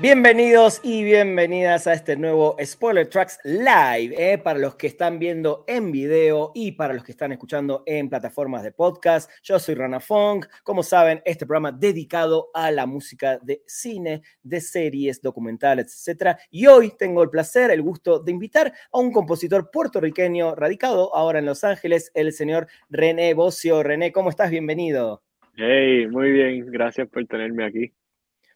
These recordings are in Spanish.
Bienvenidos y bienvenidas a este nuevo Spoiler Tracks Live, eh, para los que están viendo en video y para los que están escuchando en plataformas de podcast. Yo soy Rana Fong, como saben, este programa dedicado a la música de cine, de series, documentales, etc. Y hoy tengo el placer, el gusto de invitar a un compositor puertorriqueño radicado ahora en Los Ángeles, el señor René Bocio. René, ¿cómo estás? Bienvenido. Hey, muy bien, gracias por tenerme aquí.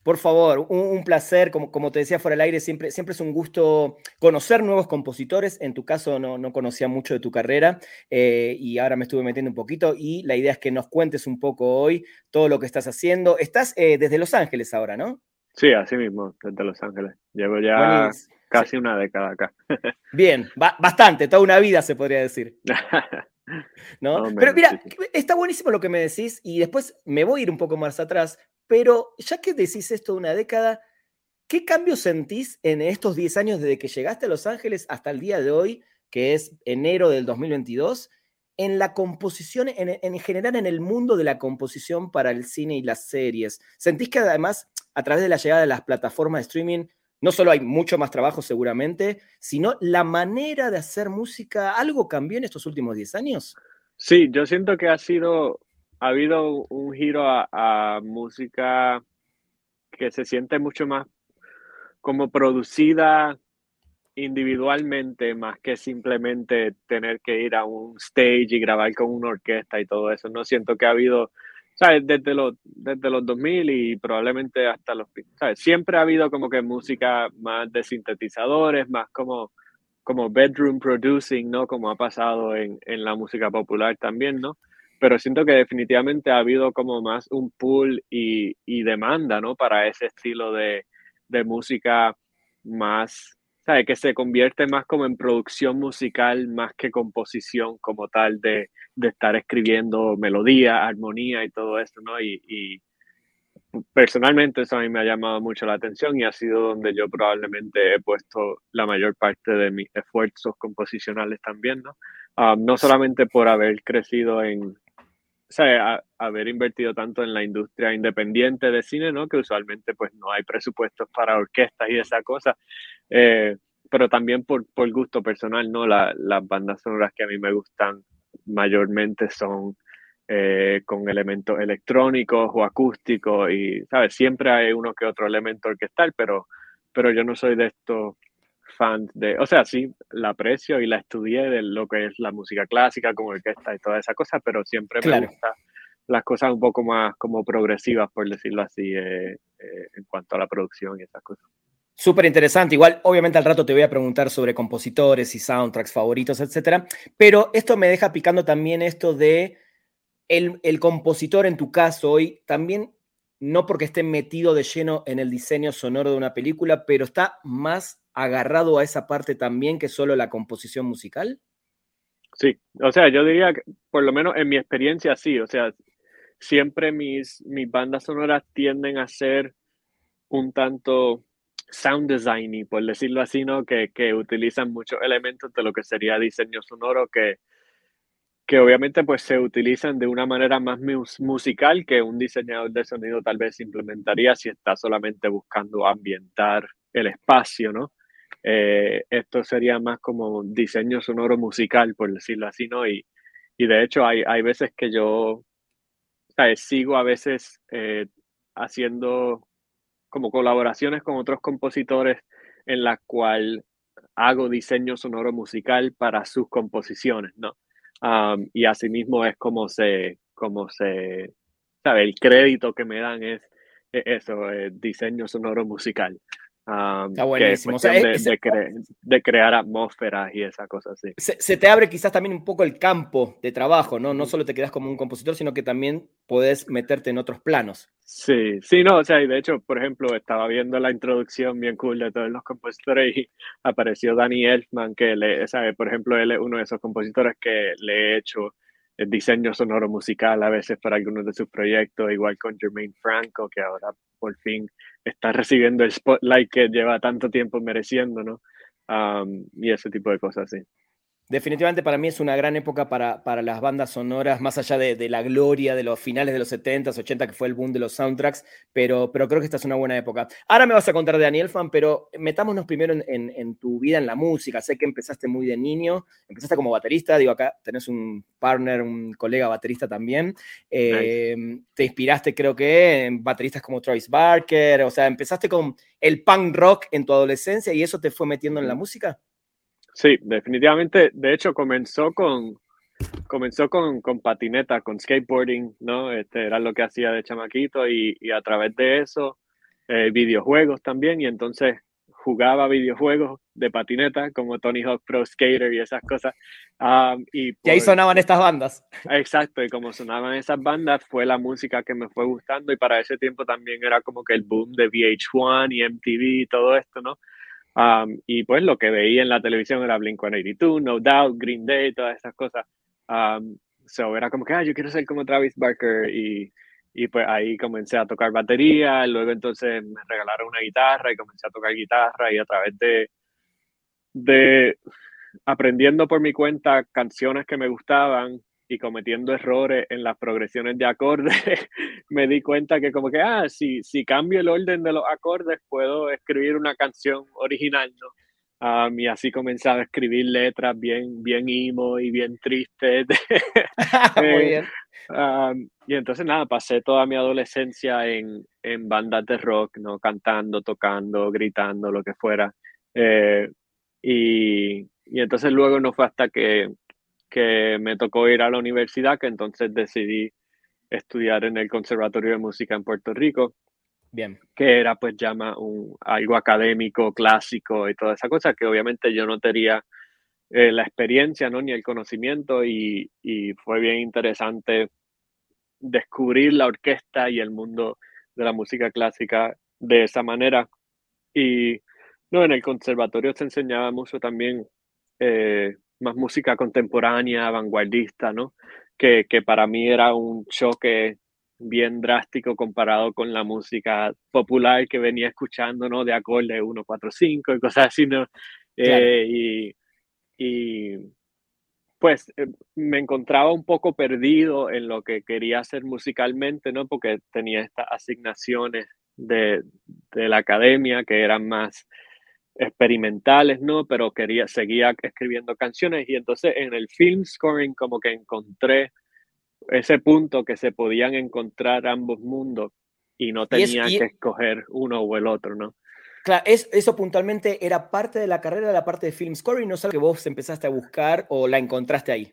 Por favor, un, placer, como, como, te decía fuera del aire, siempre, siempre es un gusto conocer nuevos compositores. En tu caso no, no conocía mucho de tu carrera eh, y ahora me estuve metiendo un poquito y la idea es que nos cuentes un poco hoy todo lo que estás haciendo. Estás eh, desde Los Ángeles ahora, ¿no? Sí, así mismo, desde Los Ángeles. Llevo ya casi una década acá. Bien, bastante, toda una vida se podría decir. ¿No? Pero mira, está buenísimo lo que me decís y después me voy a ir un poco más atrás pero ya que decís esto de una década, ¿qué cambio sentís en estos 10 años desde que llegaste a Los Ángeles hasta el día de hoy, que es enero del 2022, en la composición, en, general en el mundo de la composición para el cine y las series? ¿Sentís que además, a través de la llegada de las plataformas de streaming, no solo hay mucho más trabajo seguramente, sino la manera de hacer música, ¿algo cambió en estos últimos 10 años? Sí, yo siento que ha sido ha habido un giro a, música que se siente mucho más como producida individualmente más que simplemente tener que ir a un stage y grabar con una orquesta y todo eso. No siento que ha habido, ¿sabes? Desde los, desde los 2000 y probablemente hasta los... ¿sabes? Siempre ha habido como que música más de sintetizadores, más como, como bedroom producing, ¿no? Como ha pasado en, en la música popular también, ¿no? Pero siento que definitivamente ha habido como más un pull y, demanda, ¿no? Para ese estilo de, música más, ¿sabes? Que se convierte más como en producción musical más que composición como tal de, estar escribiendo melodía, armonía y todo eso, ¿no? Y, y, personalmente eso a mí me ha llamado mucho la atención y ha sido donde yo probablemente he puesto la mayor parte de mis esfuerzos composicionales también, ¿no? Ah, no solamente por haber crecido en, haber invertido tanto en la industria independiente de cine, ¿no? Que usualmente pues no hay presupuestos para orquestas y esa cosa. Eh, pero también por, por, gusto personal, ¿no? las bandas sonoras que a mí me gustan mayormente son eh, con elementos electrónicos o acústicos y, ¿sabes? Siempre hay uno que otro elemento orquestal, pero, pero yo no soy de estos fan de, o sea, sí, la aprecio y la estudié de lo que es la música clásica como orquesta y toda esa cosa, pero siempre me gusta las cosas un poco más como progresivas, por decirlo así, eh, eh, en cuanto a la producción y esas cosas. Súper interesante. Igual, obviamente, al rato te voy a preguntar sobre compositores y soundtracks favoritos, etcétera. Pero esto me deja picando también esto de el, el compositor, en tu caso, hoy también no porque esté metido de lleno en el diseño sonoro de una película, pero está más agarrado a esa parte también que solo la composición musical? Sí, o sea, yo diría que por lo menos en mi experiencia sí, o sea, siempre mis, mis bandas sonoras tienden a ser un tanto sound designy, por decirlo así, ¿no? Que, que utilizan muchos elementos de lo que sería diseño sonoro que, que obviamente pues se utilizan de una manera más musical que un diseñador de sonido tal vez implementaría si está solamente buscando ambientar el espacio, ¿no? Eh, esto sería más como diseño sonoro musical, por decirlo así, ¿no? Y, y de hecho hay, hay veces que yo sigo a veces eh, haciendo como colaboraciones con otros compositores en la cual hago diseño sonoro musical para sus composiciones, ¿no? y asimismo es como se, como se, ¿sabe? El crédito que me dan es, eso, diseño sonoro musical. Um, Está buenísimo. de, crear atmósferas y esas cosas así. Se, te abre quizás también un poco el campo de trabajo, ¿no? No solo te quedas como un compositor, sino que también puedes meterte en otros planos. Sí, sí, no, o sea, y de hecho, por ejemplo, estaba viendo la introducción bien cool de todos los compositores y apareció Danny Elfman, que le, sabe, por ejemplo, él es uno de esos compositores que le he hecho el diseño sonoro musical a veces para algunos de sus proyectos, igual con Jermaine Franco, que ahora por fin está recibiendo el spotlight que lleva tanto tiempo mereciendo, ¿no? y ese tipo de cosas, sí. Definitivamente para mí es una gran época para, para las bandas sonoras, más allá de, la gloria de los finales de los 70s, 80 que fue el boom de los soundtracks, pero, pero creo que esta es una buena época. Ahora me vas a contar de Daniel Fan, pero metámonos primero en, tu vida en la música. Sé que empezaste muy de niño, empezaste como baterista, digo acá tenés un partner, un colega baterista también. Eh, te inspiraste creo que en bateristas como Travis Barker, o sea, empezaste con el punk rock en tu adolescencia y eso te fue metiendo en la música. Sí, definitivamente. De hecho, comenzó con, comenzó con, con patineta, con skateboarding, ¿no? Este era lo que hacía de chamaquito y, y a través de eso, eh, videojuegos también. Y entonces jugaba videojuegos de patineta como Tony Hawk Pro Skater y esas cosas. y, y, ahí sonaban estas bandas. Exacto, y como sonaban esas bandas fue la música que me fue gustando y para ese tiempo también era como que el boom de VH1 y MTV y todo esto, ¿no? Um, y pues lo que veía en la televisión era Blink-182, No Doubt, Green Day, todas esas cosas. Um, so era como que, ah, yo quiero ser como Travis Barker y, y pues ahí comencé a tocar batería, luego entonces me regalaron una guitarra y comencé a tocar guitarra. Y a través de, de aprendiendo por mi cuenta canciones que me gustaban y cometiendo errores en las progresiones de acordes, me di cuenta que como que, ah, si, si cambio el orden de los acordes, puedo escribir una canción original, ¿no? Um, y así comencé a escribir letras bien, bien emo y bien tristes. Muy eh, bien. Um, y entonces nada, pasé toda mi adolescencia en, en, bandas de rock, ¿no? Cantando, tocando, gritando, lo que fuera. Eh, y, y entonces luego no fue hasta que que me tocó ir a la universidad, que entonces decidí estudiar en el Conservatorio de Música en Puerto Rico. Bien. Que era pues llama un, algo académico, clásico y toda esa cosa, que obviamente yo no tenía eh, la experiencia, ¿no? Ni el conocimiento y, y, fue bien interesante descubrir la orquesta y el mundo de la música clásica de esa manera. Y no, en el conservatorio se enseñaba mucho también eh, más música contemporánea, vanguardista, ¿no? Que, que para mí era un choque bien drástico comparado con la música popular que venía escuchando, ¿no? De acorde 1, 4, 5 y cosas así, ¿no? Eh, y, y, pues eh, me encontraba un poco perdido en lo que quería hacer musicalmente, ¿no? Porque tenía estas asignaciones de, de la academia que eran más experimentales, ¿no? Pero quería, seguía escribiendo canciones y entonces en el film scoring como que encontré ese punto que se podían encontrar ambos mundos y no tenía que escoger uno o el otro, ¿no? Claro, es, eso puntualmente era parte de la carrera de la parte de film scoring, no sé que vos empezaste a buscar o la encontraste ahí.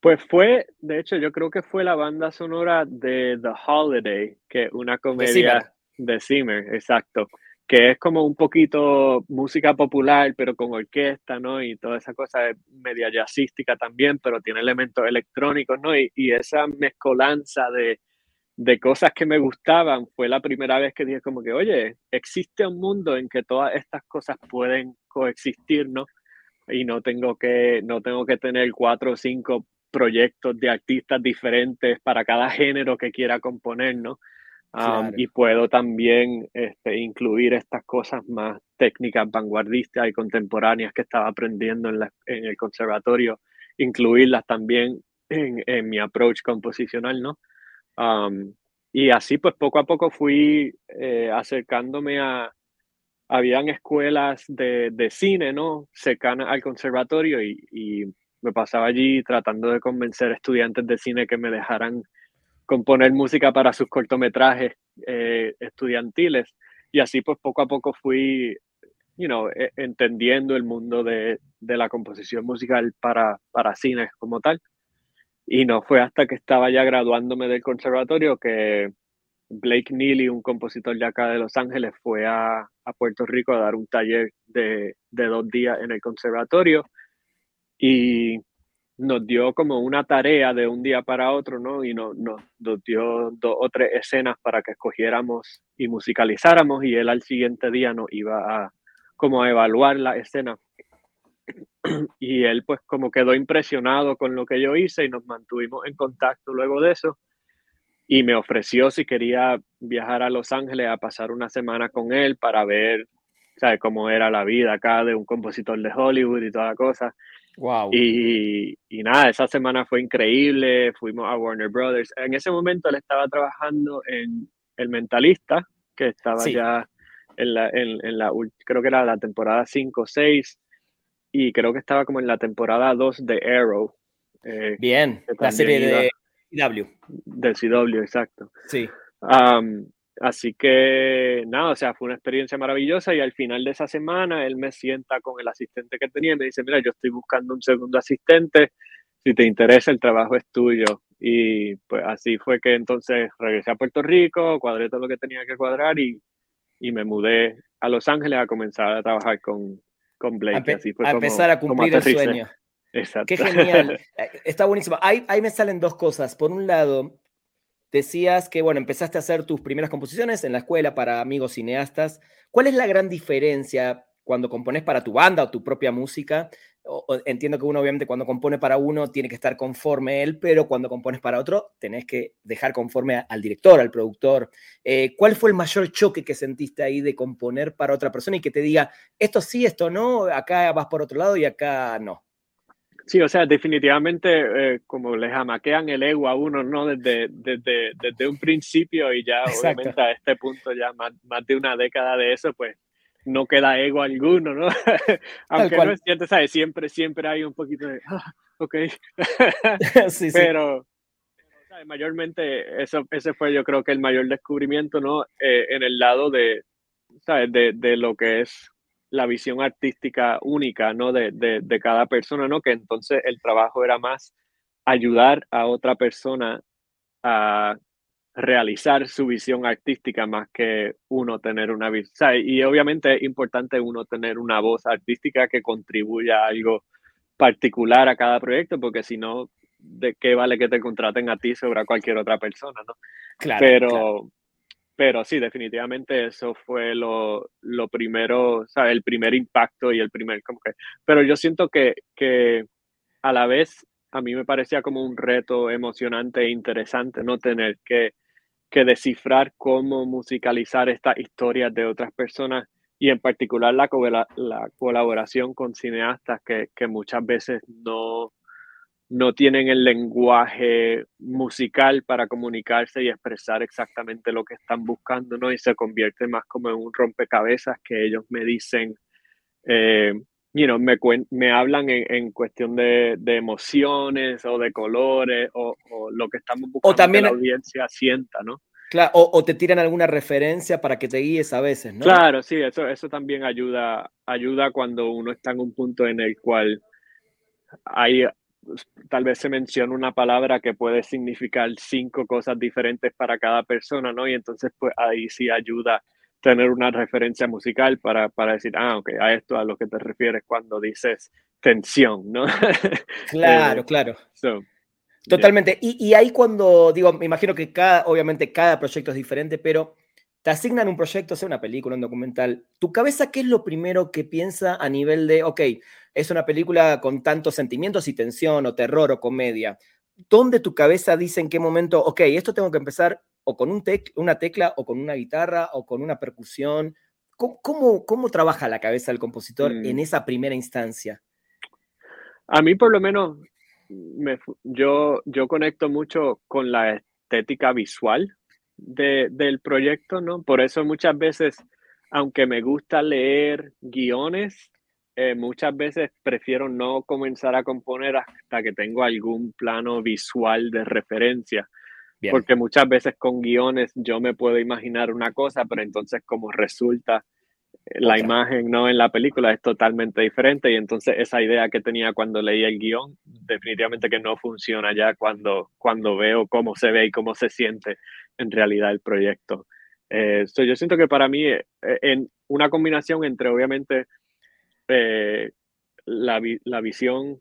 Pues fue, de hecho, yo creo que fue la banda sonora de The Holiday, que una comedia de Zimmer exacto que es como un poquito música popular, pero con orquesta, ¿no? Y toda esa cosa media jazzística también, pero tiene elementos electrónicos, ¿no? Y, esa mezcolanza de, de, cosas que me gustaban fue la primera vez que dije como que, oye, existe un mundo en que todas estas cosas pueden coexistir, ¿no? Y no tengo que, no tengo que tener cuatro o cinco proyectos de artistas diferentes para cada género que quiera componer, ¿no? Y puedo también este, incluir estas cosas más técnicas, vanguardistas y contemporáneas que estaba aprendiendo en, en el conservatorio, incluirlas también en, en mi approach composicional, ¿no? y así pues poco a poco fui eh, acercándome a, habían escuelas de, de, cine, ¿no? Cercanas al conservatorio y, y me pasaba allí tratando de convencer estudiantes de cine que me dejaran componer música para sus cortometrajes eh, estudiantiles. Y así pues poco a poco fui, you know, e, entendiendo el mundo de, de, la composición musical para, para cines como tal. Y no fue hasta que estaba ya graduándome del conservatorio que, Blake Neely, un compositor de acá de Los Ángeles, fue a, a Puerto Rico a dar un taller de, de, dos días en el conservatorio y nos dio como una tarea de un día para otro, ¿no? Y nos, nos, dio dos o tres escenas para que escogiéramos y musicalizáramos y él al siguiente día nos iba a como a evaluar la escena. Y él pues como quedó impresionado con lo que yo hice y nos mantuvimos en contacto luego de eso y me ofreció si quería viajar a Los Ángeles a pasar una semana con él para ver ¿sabes? cómo era la vida acá de un compositor de Hollywood y toda la cosa. Wow. Y, y, nada, esa semana fue increíble, fuimos a Warner Brothers. En ese momento él estaba trabajando en El Mentalista, que estaba ya en la, en, en, la, creo que era la temporada 5 o 6, y creo que estaba como en la temporada 2 de Arrow. Eh, Bien, la serie de CW. Del CW, exacto. Sí. Así que nada, o sea, fue una experiencia maravillosa y al final de esa semana él me sienta con el asistente que tenía y me dice, mira, yo estoy buscando un segundo asistente, si te interesa el trabajo es tuyo. Y pues así fue que entonces regresé a Puerto Rico, cuadré todo lo que tenía que cuadrar y, y me mudé a Los Ángeles a comenzar a trabajar con, con Blake. A, así fue a empezar a cumplir el sueño. Exacto. Qué genial. Eh, está buenísimo. Ahí, ahí me salen dos cosas. Por un lado, Decías que, bueno, empezaste a hacer tus primeras composiciones en la escuela para amigos cineastas. ¿Cuál es la gran diferencia cuando compones para tu banda o tu propia música? entiendo que uno, obviamente, cuando compone para uno tiene que estar conforme él, pero cuando compones para otro, tenés que dejar conforme al director, al productor. Eh, ¿Cuál fue el mayor choque que sentiste ahí de componer para otra persona y que te diga, esto sí, esto no, acá vas por otro lado y acá no? Sí, o sea, definitivamente eh, como le jamaquean el ego a uno, ¿no? Desde, desde, desde un principio y ya obviamente a este punto ya más, más, de una década de eso, pues no queda ego alguno, ¿no? Aunque no es cierto, ¿sabes? Siempre, siempre hay un poquito de, ah, ok. sí, Pero, ¿sabes? mayormente eso, ese fue yo creo que el mayor descubrimiento, ¿no? Eh, en el lado de, ¿sabes? De, de lo que es la visión artística única, ¿no? De, de, de, cada persona, ¿no? Que entonces el trabajo era más ayudar a otra persona a realizar su visión artística más que uno tener una visión. Y obviamente es importante uno tener una voz artística que contribuya a algo particular a cada proyecto, porque si no, ¿de qué vale que te contraten a ti sobre a cualquier otra persona, ¿no? Claro. Pero, pero sí, definitivamente eso fue lo, lo primero, el primer impacto y el primer, como que, pero yo siento que, que a la vez a mí me parecía como un reto emocionante e interesante no tener que, que descifrar cómo musicalizar estas historias de otras personas y en particular la, la colaboración con cineastas que, que muchas veces no, no tienen el lenguaje musical para comunicarse y expresar exactamente lo que están buscando, ¿no? Y se convierte más como en un rompecabezas que ellos me dicen, eh, you me, me hablan en, cuestión de, emociones o de colores o, lo que estamos buscando o también, que la audiencia sienta, ¿no? Claro, o, te tiran alguna referencia para que te guíes a veces, ¿no? Claro, sí, eso, eso también ayuda, ayuda cuando uno está en un punto en el cual hay tal vez se menciona una palabra que puede significar cinco cosas diferentes para cada persona, ¿no? Y entonces, pues ahí sí ayuda tener una referencia musical para, para decir, ah, ok, a esto a lo que te refieres cuando dices tensión, ¿no? Claro, eh, claro. Totalmente. Y, y, ahí cuando, digo, me imagino que cada, obviamente cada proyecto es diferente, pero te asignan un proyecto, sea una película, un documental, ¿tu cabeza qué es lo primero que piensa a nivel de, ok, es una película con tantos sentimientos y tensión o terror o comedia? ¿Dónde tu cabeza dice en qué momento, ok, esto tengo que empezar o con un tec una tecla o con una guitarra o con una percusión? ¿Cómo, cómo, trabaja la cabeza del compositor en mm. esa primera instancia? A mí por lo menos me, yo, yo conecto mucho con la estética visual de, del proyecto, ¿no? Por eso muchas veces, aunque me gusta leer guiones, eh, muchas veces prefiero no comenzar a componer hasta que tengo algún plano visual de referencia. Porque muchas veces con guiones yo me puedo imaginar una cosa, pero entonces como resulta eh, la imagen no en la película es totalmente diferente y entonces esa idea que tenía cuando leí el guion definitivamente que no funciona ya cuando, cuando veo cómo se ve y cómo se siente en realidad el proyecto. Eh, yo siento que para mí, eh, en una combinación entre obviamente eh, la, la, visión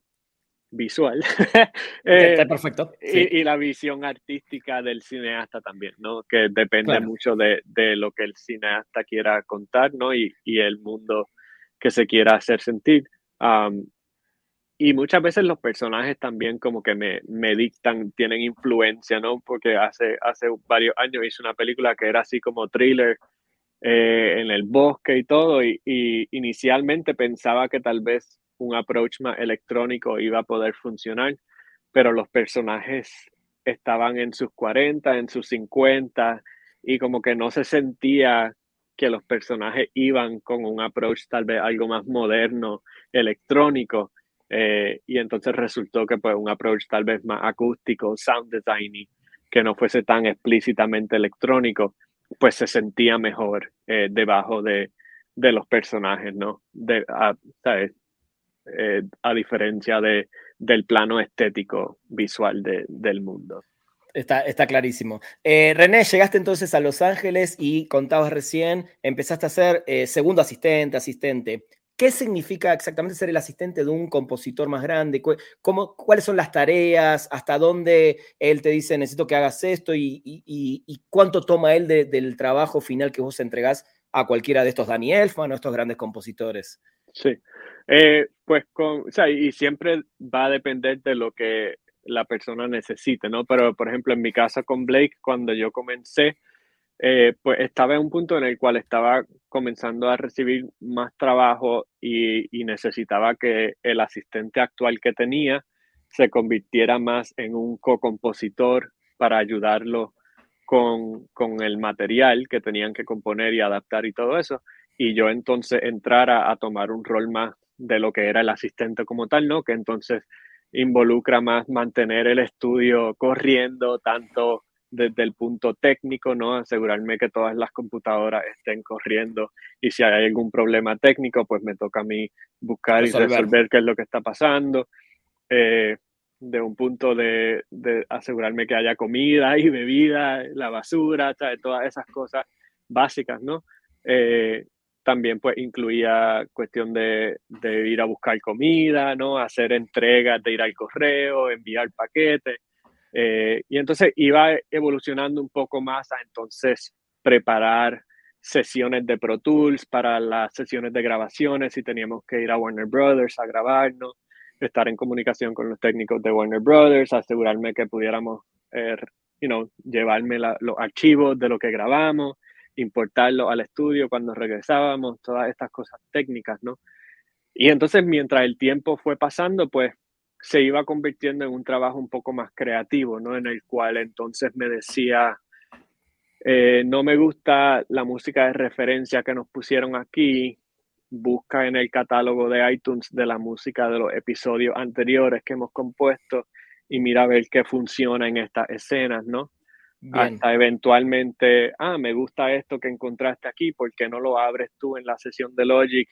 visual perfecto. y, la visión artística del cineasta también, ¿no? Que depende mucho de, de, lo que el cineasta quiera contar, ¿no? Y, y el mundo que se quiera hacer sentir. y muchas veces los personajes también como que me, me, dictan, tienen influencia, ¿no? Porque hace, hace varios años hice una película que era así como thriller eh, en el bosque y todo, y, inicialmente pensaba que tal vez un approach más electrónico iba a poder funcionar, pero los personajes estaban en sus 40, en sus 50, y como que no se sentía que los personajes iban con un approach tal vez algo más moderno, electrónico, eh, y entonces resultó que pues un approach tal vez más acústico, sound designy, que no fuese tan explícitamente electrónico, pues se sentía mejor eh, debajo de, de, los personajes, ¿no? A, eh, a diferencia de, del plano estético visual de, del mundo. Está, clarísimo. Eh, René, llegaste entonces a Los Ángeles y contabas recién, empezaste a ser eh, segundo asistente, asistente. ¿Qué significa exactamente ser el asistente de un compositor más grande? ¿Cómo, ¿Cuáles son las tareas? ¿Hasta dónde él te dice necesito que hagas esto? ¿Y, cuánto toma él del trabajo final que vos entregás a cualquiera de estos Daniel Elfman o estos grandes compositores? Sí, eh, pues con, o sea, y siempre va a depender de lo que la persona necesite, ¿no? Pero, por ejemplo, en mi casa con Blake, cuando yo comencé, eh, pues estaba en un punto en el cual estaba comenzando a recibir más trabajo y, necesitaba que el asistente actual que tenía se convirtiera más en un co-compositor para ayudarlo con, con, el material que tenían que componer y adaptar y todo eso. Y yo entonces entrara a tomar un rol más de lo que era el asistente como tal, ¿no? Que entonces involucra más mantener el estudio corriendo, tanto desde el punto técnico, ¿no? Asegurarme que todas las computadoras estén corriendo y si hay algún problema técnico, pues me toca a mí buscar y resolver qué es lo que está pasando. Eh, de un punto de, asegurarme que haya comida y bebida, la basura, todas esas cosas básicas, ¿no? Eh, también pues incluía cuestión de, ir a buscar comida, ¿no? Hacer entregas de ir al correo, enviar paquetes. Eh, y entonces iba evolucionando un poco más a entonces preparar sesiones de Pro Tools para las sesiones de grabaciones, si teníamos que ir a Warner Brothers a grabarnos, estar en comunicación con los técnicos de Warner Brothers, asegurarme que pudiéramos, eh, llevarme los archivos de lo que grabamos, importarlo al estudio cuando regresábamos, todas estas cosas técnicas, ¿no? Y entonces mientras el tiempo fue pasando, pues se iba convirtiendo en un trabajo un poco más creativo, ¿no? En el cual entonces me decía, eh, no me gusta la música de referencia que nos pusieron aquí, busca en el catálogo de iTunes de la música de los episodios anteriores que hemos compuesto y mira a ver qué funciona en estas escenas, ¿no? hasta eventualmente, ah, me gusta esto que encontraste aquí, ¿por qué no lo abres tú en la sesión de Logic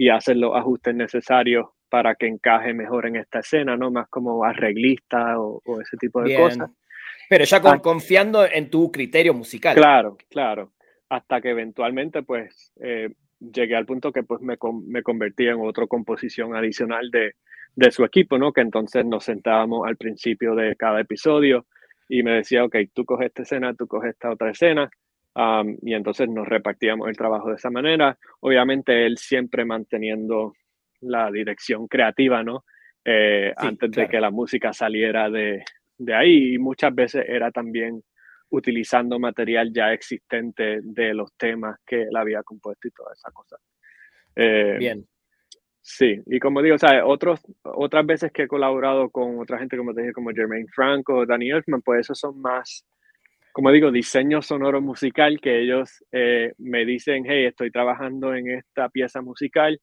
y haces los ajustes necesarios para que encaje mejor en esta escena, ¿no? Más como arreglista o, ese tipo de cosas. Pero ya ah. confiando en tu criterio musical. Claro, claro. Hasta que eventualmente, pues, eh, llegué al punto que pues me, me convertí en otra composición adicional de, de su equipo, ¿no? Que entonces nos sentábamos al principio de cada episodio y me decía, ok, tú coges esta escena, tú coges esta otra escena, y entonces nos repartíamos el trabajo de esa manera. Obviamente él siempre manteniendo la dirección creativa, ¿no? Eh, antes de que la música saliera de, de, ahí y muchas veces era también utilizando material ya existente de los temas que él había compuesto y toda esa cosa. Eh, Bien. Sí, y como digo, o otros, otras veces que he colaborado con otra gente, como te dije, como Jermaine Franco Danny Elfman, pues esos son más, como digo, diseño sonoro musical que ellos eh, me dicen, hey, estoy trabajando en esta pieza musical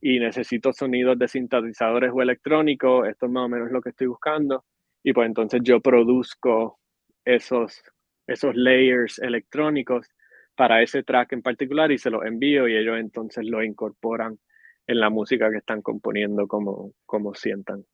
y necesito sonidos de sintetizadores o electrónicos, esto es más o menos lo que estoy buscando, y pues entonces yo produzco esos, esos layers electrónicos para ese track en particular y se los envío y ellos entonces lo incorporan en la música que están componiendo como, como sientan.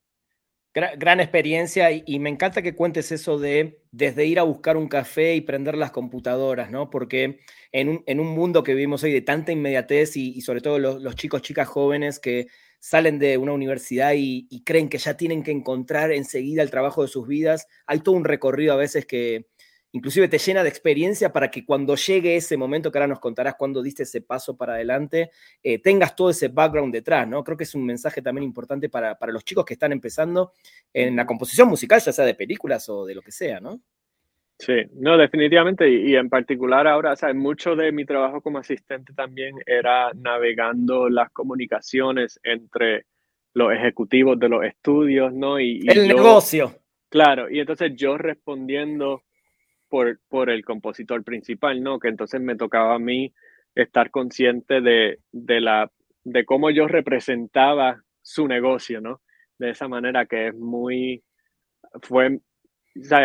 Gran, experiencia y, me encanta que cuentes eso de desde ir a buscar un café y prender las computadoras, ¿no? Porque en un, mundo que vivimos hoy de tanta inmediatez y, sobre todo los, chicos, chicas jóvenes que salen de una universidad y, y, creen que ya tienen que encontrar enseguida el trabajo de sus vidas, hay todo un recorrido a veces que, inclusive te llena de experiencia para que cuando llegue ese momento, que ahora nos contarás cuando diste ese paso para adelante, eh, tengas todo ese background detrás, ¿no? Creo que es un mensaje también importante para, los chicos que están empezando en la composición musical, ya sea de películas o de lo que sea, ¿no? Sí, no, definitivamente, y, en particular ahora, o mucho de mi trabajo como asistente también era navegando las comunicaciones entre los ejecutivos de los estudios, ¿no? Y, el negocio. Claro, y entonces yo respondiendo por, el compositor principal, ¿no? Que entonces me tocaba a mí estar consciente de, la, de cómo yo representaba su negocio, ¿no? De esa manera que es muy, fue,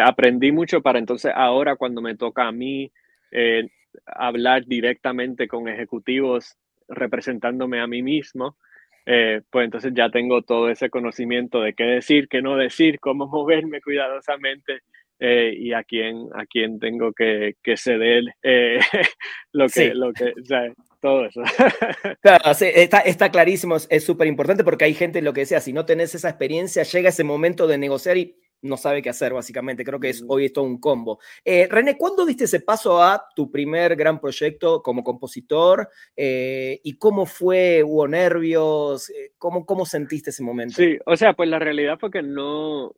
aprendí mucho para entonces ahora cuando me toca a mí eh, hablar directamente con ejecutivos representándome a mí mismo, eh, pues entonces ya tengo todo ese conocimiento de qué decir, qué no decir, cómo moverme cuidadosamente eh, y a quién, a quién tengo que, que ceder eh, lo que, lo que, o sea, todo eso. Claro, está, está, clarísimo, es súper importante porque hay gente, lo que decía, si no tenés esa experiencia, llega ese momento de negociar y no sabe qué hacer, básicamente. Creo que es, hoy es todo un combo. Eh, René, ¿cuándo diste ese paso a tu primer gran proyecto como compositor? ¿Y cómo fue? ¿Hubo nervios? ¿Cómo, ¿Cómo sentiste ese momento? Sí, o sea, pues la realidad fue que no,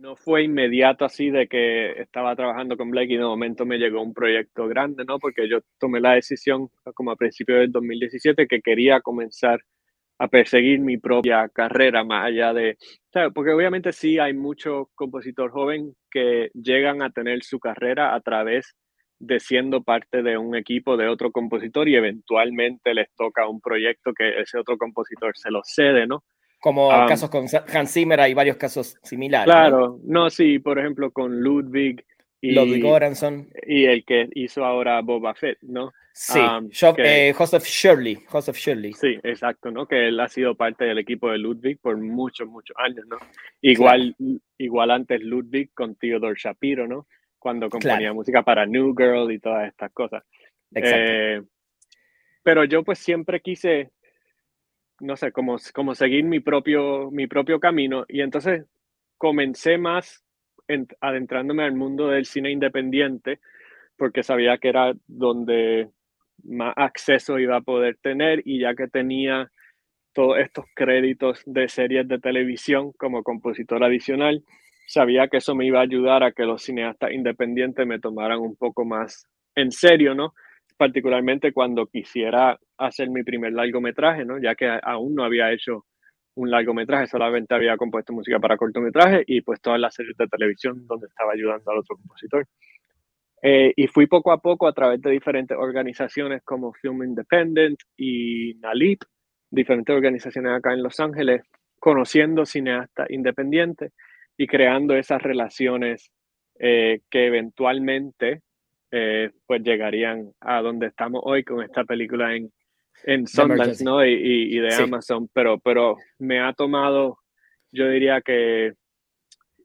no fue inmediato así de que estaba trabajando con Blake y de momento me llegó un proyecto grande, ¿no? Porque yo tomé la decisión como a principios del 2017 que quería comenzar a perseguir mi propia carrera más allá de, porque obviamente sí hay mucho compositor joven que llegan a tener su carrera a través de siendo parte de un equipo de otro compositor y eventualmente les toca un proyecto que ese otro compositor se lo cede, ¿no? Como casos con Hans Zimmer hay varios casos similares. Claro, ¿no? sí, por ejemplo con Ludwig y Ludwig Göransson. Y el que hizo ahora Boba Fett, ¿no? Sí, eh, Joseph Shirley, Joseph Shirley. Sí, exacto, ¿no? Que él ha sido parte del equipo de Ludwig por muchos, muchos años, ¿no? Igual, igual antes Ludwig con Theodore Shapiro, ¿no? Cuando componía música para New Girl y todas estas cosas. Exacto. Eh, pero yo pues siempre quise no sé, como, como seguir mi propio, mi propio camino. Y entonces comencé más adentrándome al mundo del cine independiente, porque sabía que era donde más acceso iba a poder tener y ya que tenía todos estos créditos de series de televisión como compositor adicional, sabía que eso me iba a ayudar a que los cineastas independientes me tomaran un poco más en serio, ¿no? Particularmente cuando quisiera hacer mi primer largometraje, ¿no? ya que aún no había hecho un largometraje, solamente había compuesto música para cortometraje y pues todas las series de televisión donde estaba ayudando al otro compositor. Eh, y fui poco a poco a través de diferentes organizaciones como Film Independent y NALIP, diferentes organizaciones acá en Los Ángeles, conociendo cineastas independientes y creando esas relaciones eh, que eventualmente eh, pues llegarían a donde estamos hoy con esta película en, en Sundance, ¿no? Y, y, de Amazon, pero, pero me ha tomado, yo diría que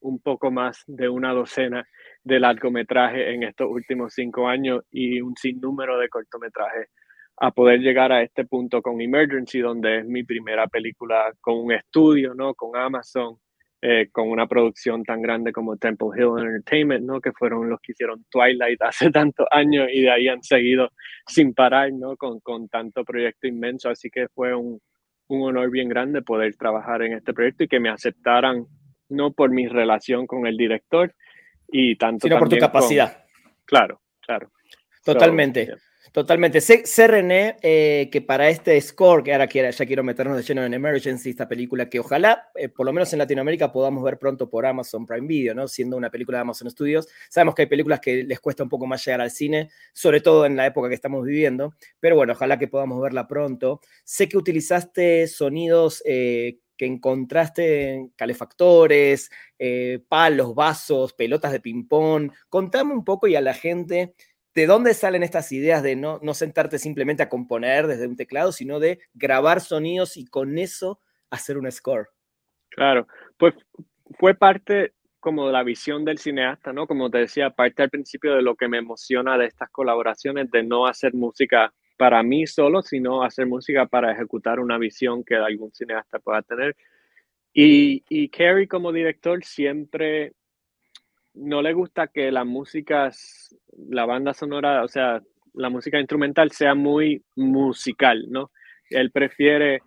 un poco más de una docena de largometrajes en estos últimos cinco años y un sinnúmero de cortometrajes a poder llegar a este punto con Emergency, donde es mi primera película con un estudio, ¿no? Con Amazon, eh, con una producción tan grande como Temple Hill Entertainment, ¿no? que fueron los que hicieron Twilight hace tantos años y de ahí han seguido sin parar ¿no? con, con tanto proyecto inmenso. Así que fue un, un honor bien grande poder trabajar en este proyecto y que me aceptaran, no por mi relación con el director, y tanto sino por tu capacidad. claro, claro. Totalmente. Totalmente. Sé, René, eh, que para este score, que ahora ya quiero meternos de lleno en Emergency, esta película que ojalá, eh, por lo menos en Latinoamérica, podamos ver pronto por Amazon Prime Video, ¿no? Siendo una película de Amazon Studios. Sabemos que hay películas que les cuesta un poco más llegar al cine, sobre todo en la época que estamos viviendo, pero bueno, ojalá que podamos verla pronto. Sé que utilizaste sonidos eh, que encontraste en calefactores, palos, vasos, pelotas de ping-pong. Contame un poco y a la gente ¿De dónde salen estas ideas de no, no sentarte simplemente a componer desde un teclado, sino de grabar sonidos y con eso hacer un score? Claro, pues fue parte como de la visión del cineasta, ¿no? Como te decía, parte al principio de lo que me emociona de estas colaboraciones, de no hacer música para mí solo, sino hacer música para ejecutar una visión que algún cineasta pueda tener. Y, y Carrie como director siempre no le gusta que la música, la banda sonora, o sea, la música instrumental sea muy musical, ¿no? Él prefiere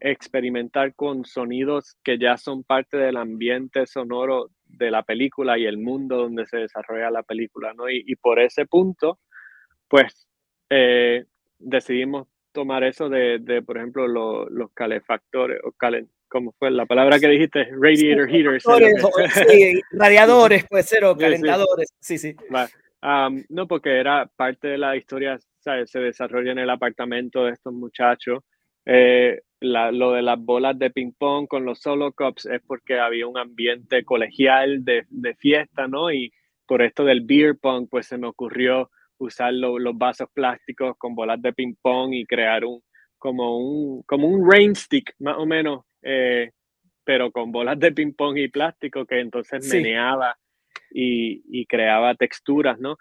experimentar con sonidos que ya son parte del ambiente sonoro de la película y el mundo donde se desarrolla la película, ¿no? Y, por ese punto, pues eh, decidimos tomar eso de, de por ejemplo, los calefactores, o calen, ¿cómo fue la palabra que dijiste? Radiator heaters. Sí, radiadores, puede ser, o calentadores, sí, sí. No, porque era parte de la historia, ¿sabes? se desarrolla en el apartamento de estos muchachos. Eh, lo de las bolas de ping pong con los solo cups es porque había un ambiente colegial de, de fiesta, ¿no? Y por esto del beer pong, pues se me ocurrió usar los vasos plásticos con bolas de ping pong y crear un como un como un rain stick más o menos eh, pero con bolas de ping pong y plástico que entonces meneaba y, y, creaba texturas no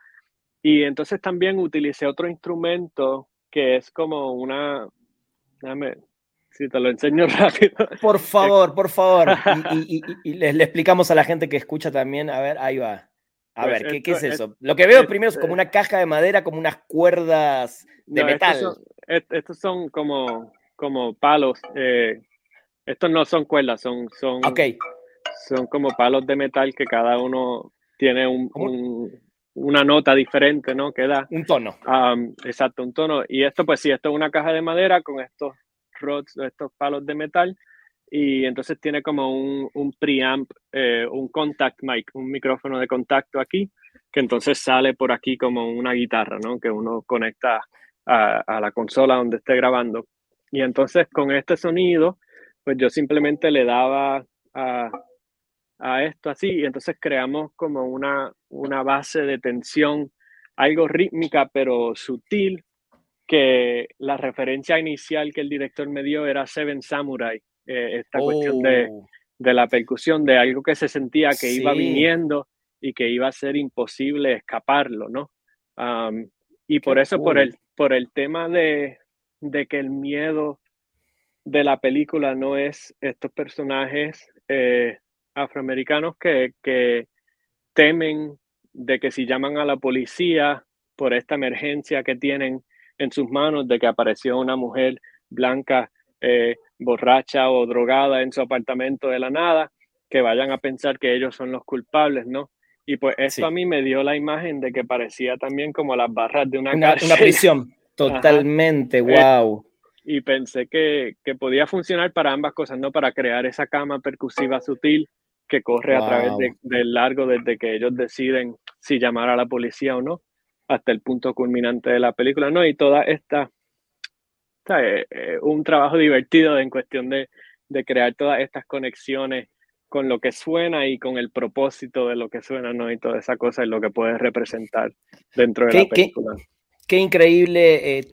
y entonces también utilicé otro instrumento que es como una déjame si te lo enseño rápido por favor por favor y, y, le, le explicamos a la gente que escucha también a ver ahí va a pues ver, ¿qué, es eso? Lo que veo primero es como una caja de madera, como unas cuerdas de metal. Estos son, como, como palos. Eh, estos no son cuerdas, son, son, son como palos de metal que cada uno tiene un, una nota diferente, ¿no? Que da. Un tono. exacto, un tono. Y esto, pues sí, esto es una caja de madera con estos rods, estos palos de metal y entonces tiene como un, un preamp, eh, un contact mic, un micrófono de contacto aquí, que entonces sale por aquí como una guitarra, ¿no? Que uno conecta a, a, la consola donde esté grabando. Y entonces con este sonido, pues yo simplemente le daba a, a esto así, y entonces creamos como una, una base de tensión, algo rítmica pero sutil, que la referencia inicial que el director me dio era Seven Samurai, eh, esta cuestión de, oh. de, la percusión, de algo que se sentía que iba viniendo y que iba a ser imposible escaparlo, ¿no? y por eso, por, el, por el tema de, de, que el miedo de la película no es estos personajes eh, afroamericanos que, que temen de que si llaman a la policía por esta emergencia que tienen en sus manos de que apareció una mujer blanca eh, borracha o drogada en su apartamento de la nada, que vayan a pensar que ellos son los culpables, ¿no? Y pues eso a mí me dio la imagen de que parecía también como las barras de una, una, una prisión, totalmente, wow. Eh, y pensé que, que, podía funcionar para ambas cosas, ¿no? Para crear esa cama percusiva sutil que corre a través del largo desde que ellos deciden si llamar a la policía o no, hasta el punto culminante de la película, ¿no? Y toda esta eh, eh, un trabajo divertido en cuestión de, de, crear todas estas conexiones con lo que suena y con el propósito de lo que suena, ¿no? Y toda esa cosa es lo que puedes representar dentro de la película qué increíble eh,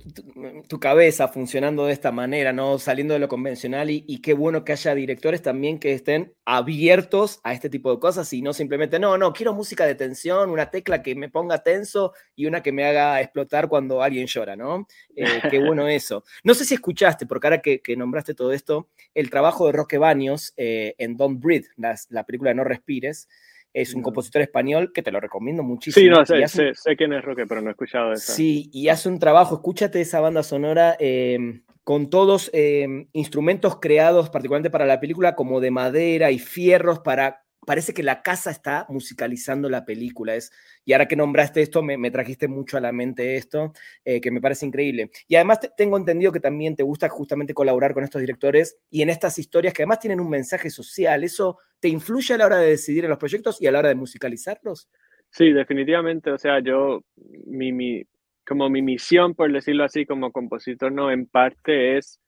tu, cabeza funcionando de esta manera, ¿no? Saliendo de lo convencional y, qué bueno que haya directores también que estén abiertos a este tipo de cosas y no simplemente, no, no, quiero música de tensión, una tecla que me ponga tenso y una que me haga explotar cuando alguien llora, ¿no? Eh, qué bueno eso. No sé si escuchaste, porque ahora que, nombraste todo esto, el trabajo de Roque Baños eh, en Don't Breathe, la película de No Respires, es un compositor español que te lo recomiendo muchísimo. Sí, no, sé, sé, quién es Roque, pero no he escuchado eso. Sí, y hace un trabajo, escúchate esa banda sonora em, con todos em, instrumentos creados particularmente para la película, como de madera y fierros para parece que la casa está musicalizando la película. Es, y ahora que nombraste esto, me, trajiste mucho a la mente esto, eh, que me parece increíble. Y además tengo entendido que también te gusta justamente colaborar con estos directores y en estas historias que además tienen un mensaje social. ¿Eso te influye a la hora de decidir en los proyectos y a la hora de musicalizarlos? Sí, definitivamente. O sea, yo, mi, mi, como mi misión, por decirlo así, como compositor, no, en parte es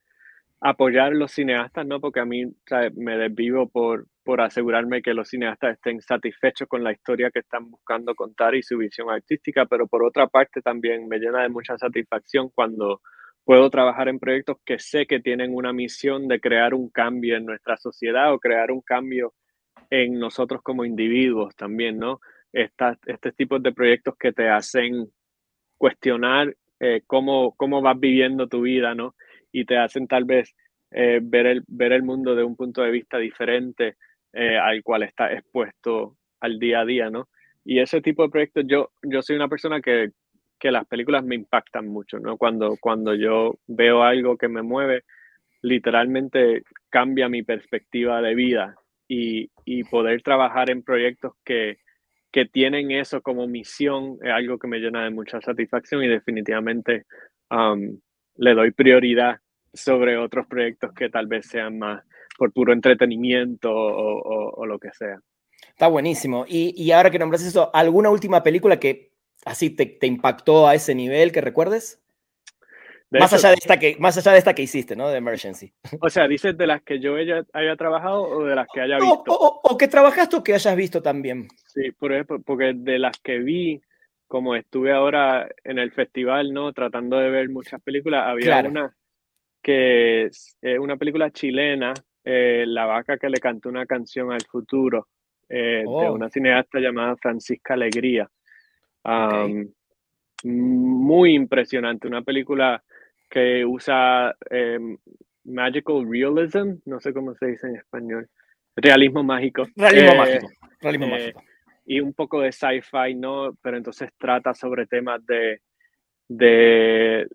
apoyar los cineastas, ¿no? Porque a mí me desvivo por, por asegurarme que los cineastas estén satisfechos con la historia que están buscando contar y su visión artística, pero por otra parte también me llena de mucha satisfacción cuando puedo trabajar en proyectos que sé que tienen una misión de crear un cambio en nuestra sociedad o crear un cambio en nosotros como individuos también, ¿no? Estas, este de proyectos que te hacen cuestionar eh, cómo, cómo vas viviendo tu vida, ¿no? Y te hacen tal vez eh, ver, el, ver el mundo de un punto de vista diferente eh, al cual está expuesto al día a día, ¿no? Y ese tipo de proyectos, yo, yo soy una persona que, que las películas me impactan mucho, ¿no? Cuando, cuando yo veo algo que me mueve, literalmente cambia mi perspectiva de vida y, y poder trabajar en proyectos que, que tienen eso como misión es algo que me llena de mucha satisfacción y definitivamente um, le doy prioridad sobre otros proyectos que tal vez sean más por puro entretenimiento o, o, lo que sea. Está buenísimo. Y, y, ahora que nombras eso, ¿alguna última película que así te, te impactó a ese nivel que recuerdes? más, allá de esta que, más allá de esta que hiciste, ¿no? De Emergency. O sea, ¿dices de las que yo haya, haya trabajado o de las que haya visto? O, que trabajaste o que hayas visto también. Sí, por ejemplo, porque de las que vi, como estuve ahora en el festival, ¿no? Tratando de ver muchas películas, había una que es una película chilena, eh, La vaca que le cantó una canción al futuro, eh, de oh. una cineasta llamada Francisca Alegría. Muy impresionante, una película que usa em, magical realism, no sé cómo se dice en español, realismo mágico. Realismo eh, mágico. Realismo mágico. Y un poco de sci-fi, ¿no? Pero entonces trata sobre temas de, de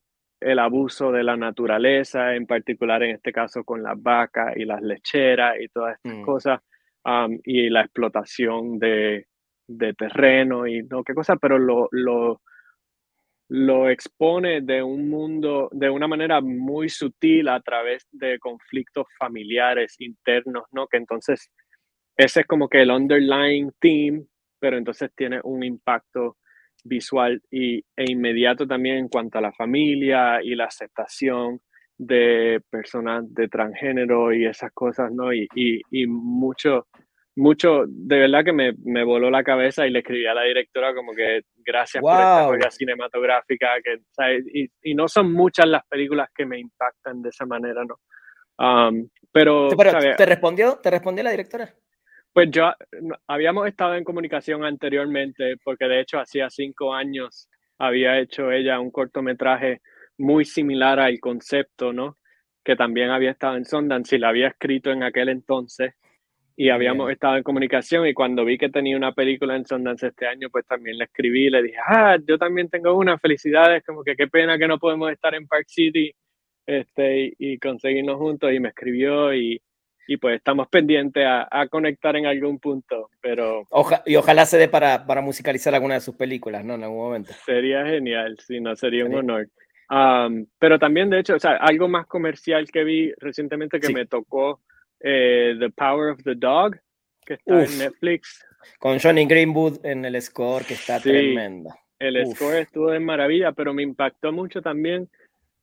el abuso de la naturaleza, en particular en este caso con las vacas y las lecheras y todas estas mm. cosas, um, y la explotación de, de, terreno y no qué cosa, pero lo, lo, lo expone de un mundo, de una manera muy sutil a través de conflictos familiares internos, ¿no? Que entonces ese es como que el underlying theme, pero entonces tiene un impacto visual y, e inmediato también en cuanto a la familia y la aceptación de personas de transgénero y esas cosas, ¿no? Y, y, y mucho, mucho, de verdad que me, me, voló la cabeza y le escribí a la directora como que gracias por esta joya cinematográfica, que, Y, y, no son muchas las películas que me impactan de esa manera, ¿no? Um, pero, ¿te respondió? ¿Te respondió la directora? Pues yo habíamos estado en comunicación anteriormente, porque de hecho hacía cinco años había hecho ella un cortometraje muy similar al concepto, ¿no? Que también había estado en Sundance y la había escrito en aquel entonces y habíamos estado en comunicación y cuando vi que tenía una película en Sundance este año, pues también le escribí, le dije, ah, yo también tengo una, felicidades, como que qué pena que no podemos estar en Park City este, y, conseguirnos juntos y me escribió y, y pues estamos pendientes a, a, conectar en algún punto, pero... y ojalá se dé para, para, musicalizar alguna de sus películas, ¿no? En algún momento. Sería genial, si no, sería un honor. pero también, de hecho, o sea, algo más comercial que vi recientemente que me tocó eh, the Power of the Dog, que está en Netflix. Con Johnny Greenwood en el score, que está tremendo. El score estuvo de maravilla, pero me impactó mucho también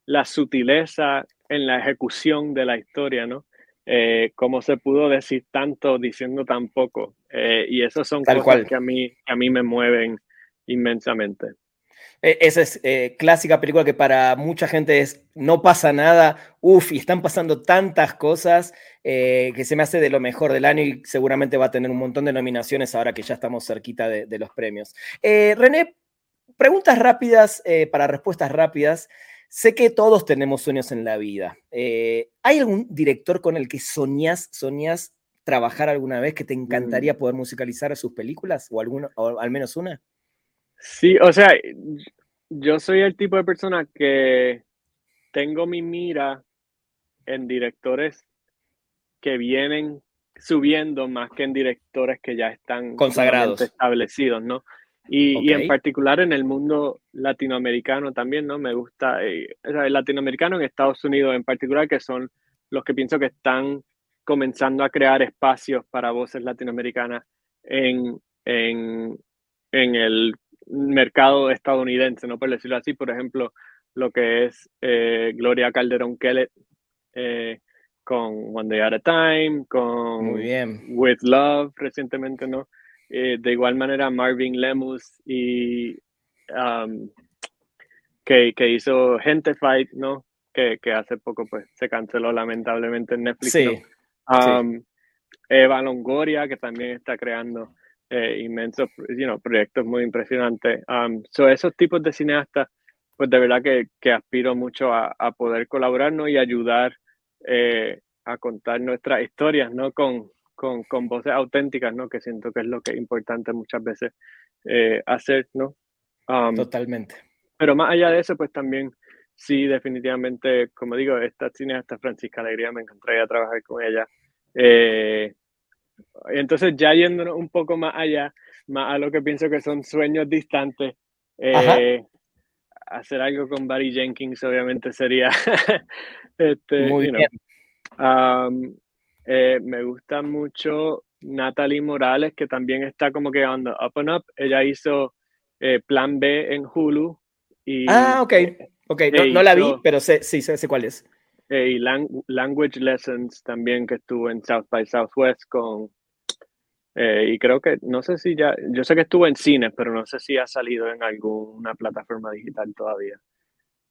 la sutileza en la ejecución de la historia, ¿no? Eh, cómo se pudo decir tanto diciendo tan poco. Eh, y eso son cosas que a, mí, que a mí me mueven inmensamente. E, esa es eh, clásica película que para mucha gente es no pasa nada, uff, y están pasando tantas cosas eh, que se me hace de lo mejor del año y seguramente va a tener un montón de nominaciones ahora que ya estamos cerquita de, los premios. Eh, René, preguntas rápidas para respuestas rápidas. Sé que todos tenemos sueños en la vida. ¿Hay algún director con el que soñás, soñás trabajar alguna vez que te encantaría mm. poder musicalizar sus películas o, alguno, o al menos una? Sí, o sea, yo soy el tipo de persona que tengo mi mira en directores que vienen subiendo más que en directores que ya están consagrados, establecidos, ¿no? Y, en particular en el mundo latinoamericano también, ¿no? Me gusta, eh, o sea, el latinoamericano en Estados Unidos en particular, que son los que pienso que están comenzando a crear espacios para voces latinoamericanas en, en, en el mercado estadounidense, ¿no? Por decirlo así, por ejemplo, lo que es eh, Gloria Calderón Kellett eh, con One Day at a Time, con Muy bien. With Love recientemente, ¿no? Eh, de igual manera Marvin Lemus y um, que, que, hizo Gente Fight, ¿no? Que, que, hace poco pues se canceló lamentablemente en Netflix. Sí, um, Eva Longoria, que también está creando eh, inmensos proyectos muy impresionantes. Um, esos tipos de cineastas, pues de verdad que, que aspiro mucho a, a, poder colaborarnos y ayudar eh, a contar nuestras historias, ¿no? Con, con, con, voces auténticas, ¿no? Que siento que es lo que es importante muchas veces eh, hacer, ¿no? Um, Totalmente. Pero más allá de eso, pues también sí, definitivamente, como digo, esta cineasta Francisca Alegría, me encantaría trabajar con ella. Eh, entonces, ya yéndonos un poco más allá, más a lo que pienso que son sueños distantes, eh, hacer algo con Barry Jenkins obviamente sería este, Muy bien. Um, eh, me gusta mucho Natalie Morales, que también está como que on up and up. Ella hizo Plan B en Hulu. Y, ah, ok. Ok, no, la vi, pero sé, sí, sé, sé cuál es. y Language Lessons también que estuvo en South by Southwest con... Eh, y creo que, no sé si ya, yo sé que estuvo en cines, pero no sé si ha salido en alguna plataforma digital todavía.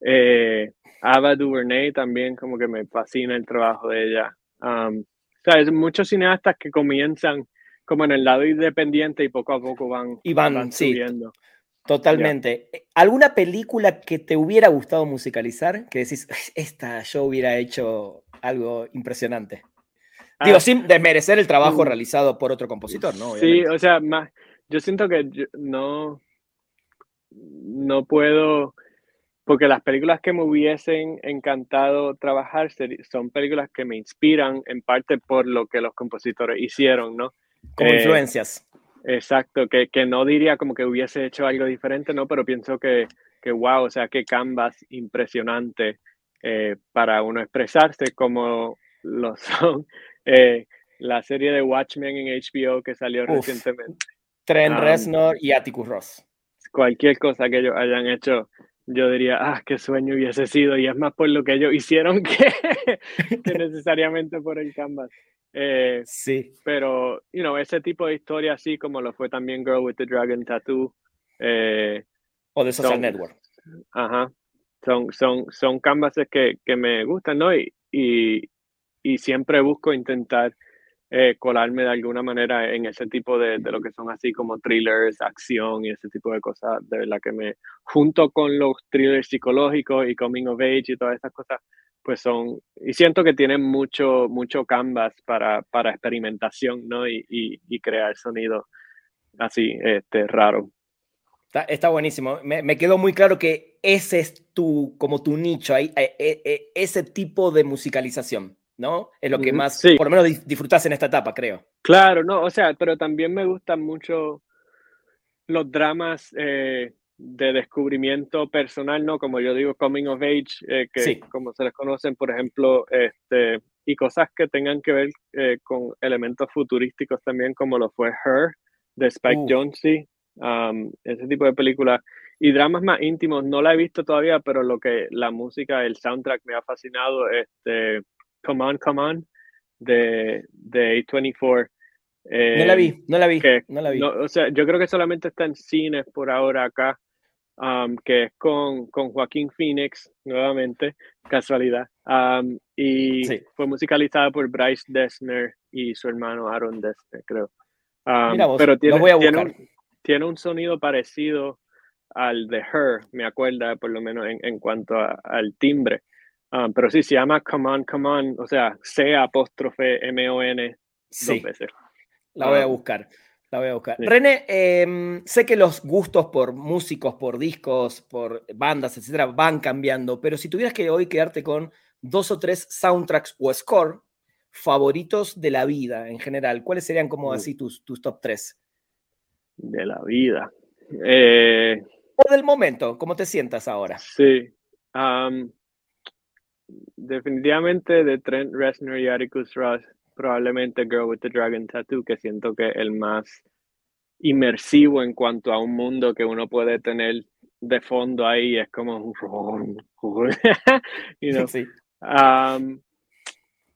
Eh, Ava DuVernay también, como que me fascina el trabajo de ella. Um, ¿sabes? Muchos cineastas que comienzan como en el lado independiente y poco a poco van, y van, subiendo. Totalmente. Eh, ¿Alguna película que te hubiera gustado musicalizar? Que decís, esta yo hubiera hecho algo impresionante. Digo, ah. sin desmerecer el trabajo mm. realizado por otro compositor, ¿no? Sí, o sea, más, yo siento que no, no puedo, porque las películas que me hubiesen encantado trabajar son películas que me inspiran en parte por lo que los compositores hicieron, ¿no? Como eh, influencias. Exacto, que, que, no diría como que hubiese hecho algo diferente, ¿no? Pero pienso que, que wow, o sea, qué canvas impresionante eh, para uno expresarse como lo son eh, la serie de Watchmen en HBO que salió recientemente. Trent um, Reznor y Atticus Ross. Cualquier cosa que ellos hayan hecho, yo diría, ah, qué sueño hubiese sido, y es más por lo que ellos hicieron que, que necesariamente por el canvas. Eh, sí. Pero, you know, ese tipo de historia, así como lo fue también Girl with the Dragon Tattoo. Eh, o de Social Network. Ajá. Son, son, son canvases que, que me gustan, ¿no? Y, y, y siempre busco intentar eh, colarme de alguna manera en ese tipo de, de, lo que son así como thrillers, acción y ese tipo de cosas, de verdad que me, junto con los thrillers psicológicos y coming of age y todas esas cosas, pues son, y siento que tienen mucho, mucho canvas para, para experimentación, ¿no? Y, y, crear sonido así, este, raro. Está, buenísimo. Me, me, quedó muy claro que ese es tu, como tu nicho, e, e, e, ese tipo de musicalización, ¿no? Es lo que más, por lo menos disfrutas en esta etapa, creo. Claro, no, o sea, pero también me gustan mucho los dramas eh, de descubrimiento personal, ¿no? Como yo digo, coming of age, eh, que como se les conocen, por ejemplo, este, y cosas que tengan que ver eh, con elementos futurísticos también, como lo fue Her, de Spike uh. Jonze, um, ese tipo de películas. Y dramas más íntimos, no la he visto todavía, pero lo que la música, el soundtrack me ha fascinado, este, Come On, Come On, de, de A24 no la vi, eh, no la vi, no la vi. o sea, yo creo que solamente está en cines por ahora acá. Um, que es con, con, Joaquín Phoenix, nuevamente, casualidad. Um, y fue musicalizada por Bryce Dessner y su hermano Aaron Dessner, creo. Um, pero tiene, tiene, un, tiene, un, sonido parecido al de Her, me acuerda, por lo menos en, en cuanto al timbre. Pero sí, se llama Come On, Come On, o sea, C apóstrofe M-O-N dos veces. La voy a buscar. La voy a buscar. René, em, sé que los gustos por músicos, por discos, por bandas, etcétera, van cambiando, pero si tuvieras que hoy quedarte con dos o tres soundtracks o score favoritos de la vida en general, ¿cuáles serían como uh. así tus, tus top tres? De la vida. Eh, o del momento, ¿cómo te sientas ahora? Sí. Definitivamente de Trent Reznor y Atticus Ross probablemente Girl with the Dragon Tattoo, que siento que es el más inmersivo en cuanto a un mundo que uno puede tener de fondo ahí, es como un... you know? sí. um,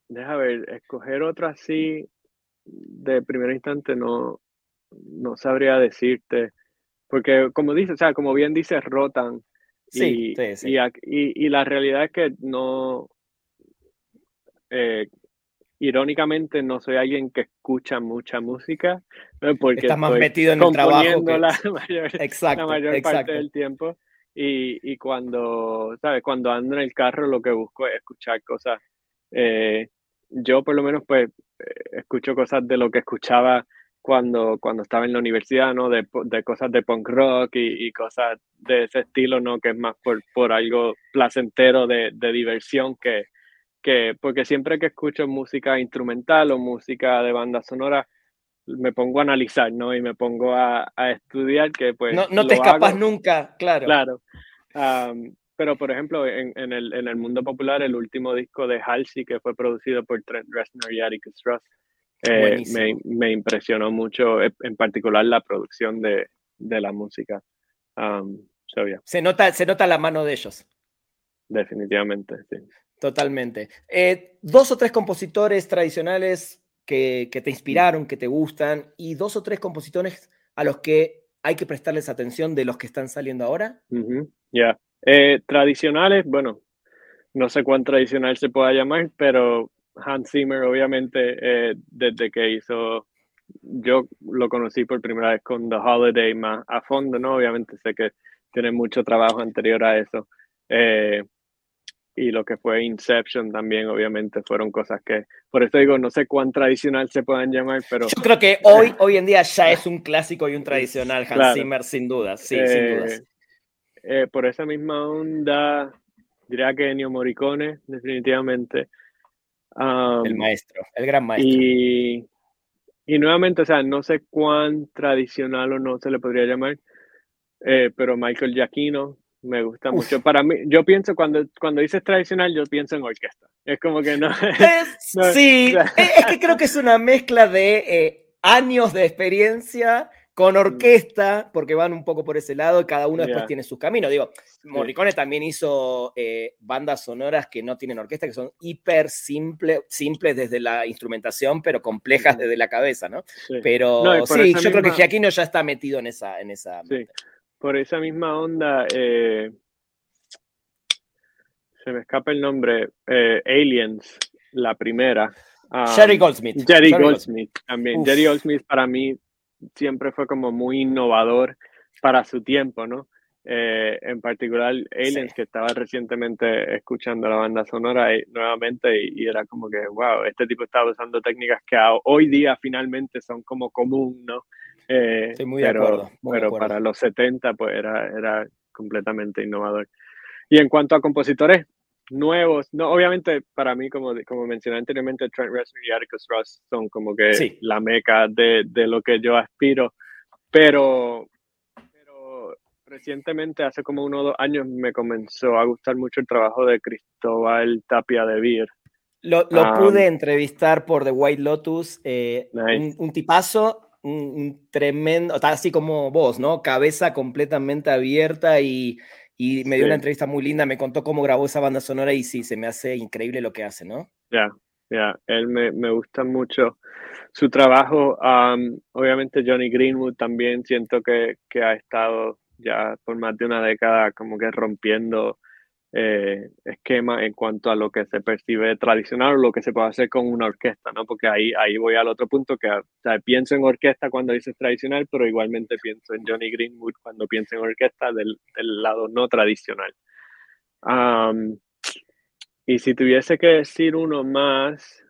deja ver, escoger otro así de primer instante no, no sabría decirte, porque como dice, o sea, como bien dices, rotan. Sí, sí, sí. Y, y, y, la realidad es que no, eh, irónicamente no soy alguien que escucha mucha música, porque estás más metido en el trabajo que... la mayor, exacto, la mayor parte del tiempo. Y, y, cuando, ¿sabes? Cuando ando en el carro lo que busco es escuchar cosas. Eh, yo por lo menos pues eh, escucho cosas de lo que escuchaba cuando, cuando estaba en la universidad, ¿no? De, de cosas de punk rock y, y, cosas de ese estilo, ¿no? Que es más por, por algo placentero de, de diversión que, que, porque siempre que escucho música instrumental o música de banda sonora, me pongo a analizar, ¿no? Y me pongo a, a estudiar que pues... No, no te escapas nunca, claro. Claro. pero, por ejemplo, en, en, el, en, el, mundo popular, el último disco de Halsey, que fue producido por Trent Reznor y Atticus Ross, eh, me, me, impresionó mucho, eh, en particular la producción de, de la música. se, nota, se nota la mano de ellos. Definitivamente, sí. Totalmente. Eh, dos o tres compositores tradicionales que, te inspiraron, que te gustan, y dos o tres compositores a los que hay que prestarles atención de los que están saliendo ahora. Ya. Eh, tradicionales, bueno, no sé cuán tradicional se pueda llamar, pero Hans Zimmer, obviamente, eh, desde que hizo, yo lo conocí por primera vez con The Holiday más a fondo, ¿no? Obviamente sé que tiene mucho trabajo anterior a eso. Eh, y lo que fue Inception también, obviamente, fueron cosas que, por eso digo, no sé cuán tradicional se puedan llamar, pero... Yo creo que hoy, hoy en día ya es un clásico y un tradicional Hans Zimmer, sin duda, sí, sin eh, dudas. Eh, por esa misma onda, diría que Ennio Morricone, definitivamente. El maestro, el gran maestro. Y, y nuevamente, o sea, no sé cuán tradicional o no se le podría llamar, eh, pero Michael Giacchino, me gusta mucho. Para mí, yo pienso cuando, cuando dices tradicional, yo pienso en orquesta. Es como que no. sí, es, que creo que es una mezcla de eh, años de experiencia con mm. orquesta, porque van un poco por ese lado y cada uno después tiene sus caminos. Digo, Morricone también hizo eh, bandas sonoras que no tienen orquesta, que son hiper simples desde la instrumentación, pero complejas desde la cabeza, ¿no? Pero sí, yo creo que Giaquino ya está metido en esa. En esa por esa misma onda, eh, se me escapa el nombre, eh, Aliens, la primera. Um, Jerry Goldsmith. Jerry, Goldsmith, también. Jerry Goldsmith para mí siempre fue como muy innovador para su tiempo, ¿no? Eh, en particular Aliens, que estaba recientemente escuchando la banda sonora nuevamente y, era como que, wow, este tipo estaba usando técnicas que hoy día finalmente son como común, ¿no? Eh, muy de pero, acuerdo. pero para los 70 pues era, era completamente innovador. Y en cuanto a compositores nuevos, no, obviamente para mí, como, como mencioné anteriormente, Trent Reznor y Atticus Ross son como que la meca de, de, lo que yo aspiro, pero, pero recientemente, hace como uno o dos años, me comenzó a gustar mucho el trabajo de Cristóbal Tapia de Vir. Lo, lo pude entrevistar por The White Lotus, eh, un, un, tipazo, un, tremendo, así como vos, ¿no? Cabeza completamente abierta y, y me dio una entrevista muy linda, me contó cómo grabó esa banda sonora y sí, se me hace increíble lo que hace, ¿no? Ya, ya, él me, me, gusta mucho su trabajo. obviamente Johnny Greenwood también siento que, que ha estado ya por más de una década como que rompiendo eh, esquema en cuanto a lo que se percibe tradicional o lo que se puede hacer con una orquesta, ¿no? Porque ahí, ahí voy al otro punto que pienso en orquesta cuando dices tradicional, pero igualmente pienso en Johnny Greenwood cuando pienso en orquesta del, del lado no tradicional. y si tuviese que decir uno más,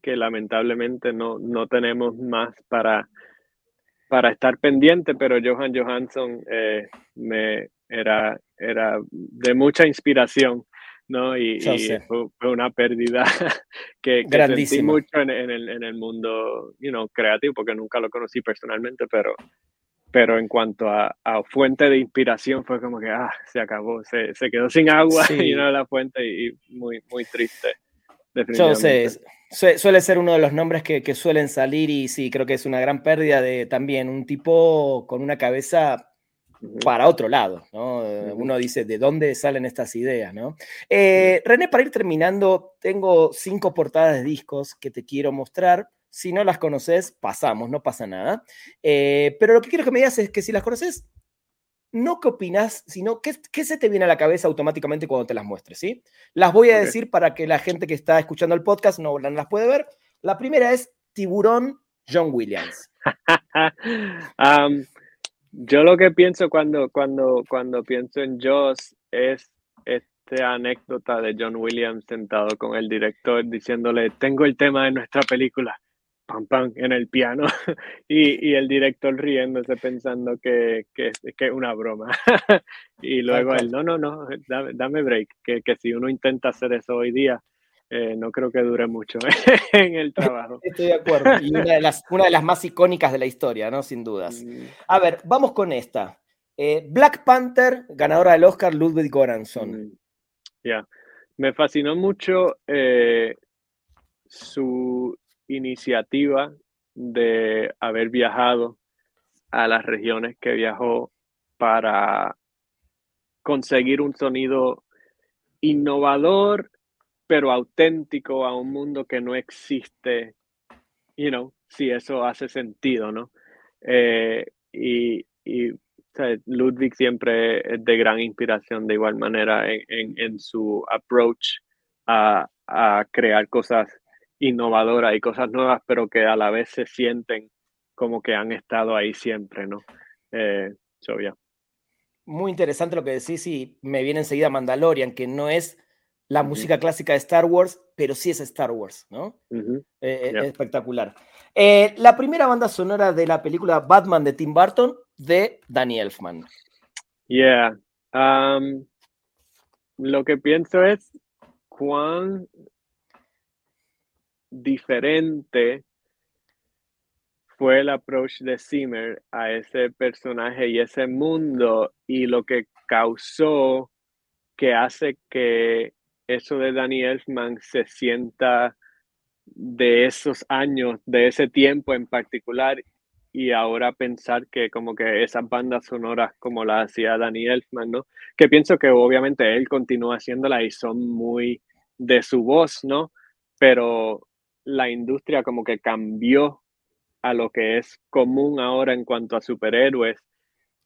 que lamentablemente no, no tenemos más para, para estar pendiente, pero Johan Johansson eh, me era era de mucha inspiración, ¿no? Y, fue, una pérdida que, que sentí mucho en, el, en, el, mundo, you know, creativo, porque nunca lo conocí personalmente, pero, pero en cuanto a, a, fuente de inspiración fue como que, ah, se acabó, se, se quedó sin agua y no la fuente y, muy, muy triste. Yo sé, suele ser uno de los nombres que, que, suelen salir y sí, creo que es una gran pérdida de también un tipo con una cabeza para otro lado, ¿no? Uno dice, ¿de dónde salen estas ideas, no? Eh, René, para ir terminando, tengo cinco portadas de discos que te quiero mostrar. Si no las conoces, pasamos, no pasa nada. Eh, pero lo que quiero que me digas es que si las conoces, no qué opinas, sino qué, qué, se te viene a la cabeza automáticamente cuando te las muestres, ¿sí? Las voy a decir para que la gente que está escuchando el podcast no, no las puede ver. La primera es Tiburón John Williams. Um, yo lo que pienso cuando, cuando, cuando pienso en Joss es esta anécdota de John Williams sentado con el director diciéndole, tengo el tema de nuestra película, pam, pam, en el piano, y, y el director riéndose pensando que, que, que es una broma. y luego él, no, no, no, dame, dame break, que, que si uno intenta hacer eso hoy día, eh, no creo que dure mucho en el trabajo. Estoy de acuerdo. Y una de, las, una de las más icónicas de la historia, ¿no? Sin dudas. Mm. A ver, vamos con esta. Eh, Black Panther, ganadora del Oscar, Ludwig Göransson. Mm. Ya. Me fascinó mucho eh, su iniciativa de haber viajado a las regiones que viajó para conseguir un sonido innovador pero auténtico a un mundo que no existe, you know, si eso hace sentido, ¿no? Eh, y, Ludwig siempre es de gran inspiración de igual manera en, su approach a, crear cosas innovadoras y cosas nuevas, pero que a la vez se sienten como que han estado ahí siempre, ¿no? Eh, Muy interesante lo que decís y me viene enseguida Mandalorian, que no es la música clásica de Star Wars, pero sí es Star Wars, ¿no? Eh, eh, espectacular. Eh, la primera banda sonora de la película Batman de Tim Burton, de Danny Elfman. Yeah. Um, lo que pienso es cuán diferente fue el approach de Zimmer a ese personaje y ese mundo y lo que causó que hace que eso de Danny Elfman se sienta de esos años, de ese tiempo en particular, y ahora pensar que como que esas bandas sonoras como las hacía Danny Elfman, ¿no? Que pienso que obviamente él continúa haciéndolas y son muy de su voz, ¿no? Pero la industria como que cambió a lo que es común ahora en cuanto a superhéroes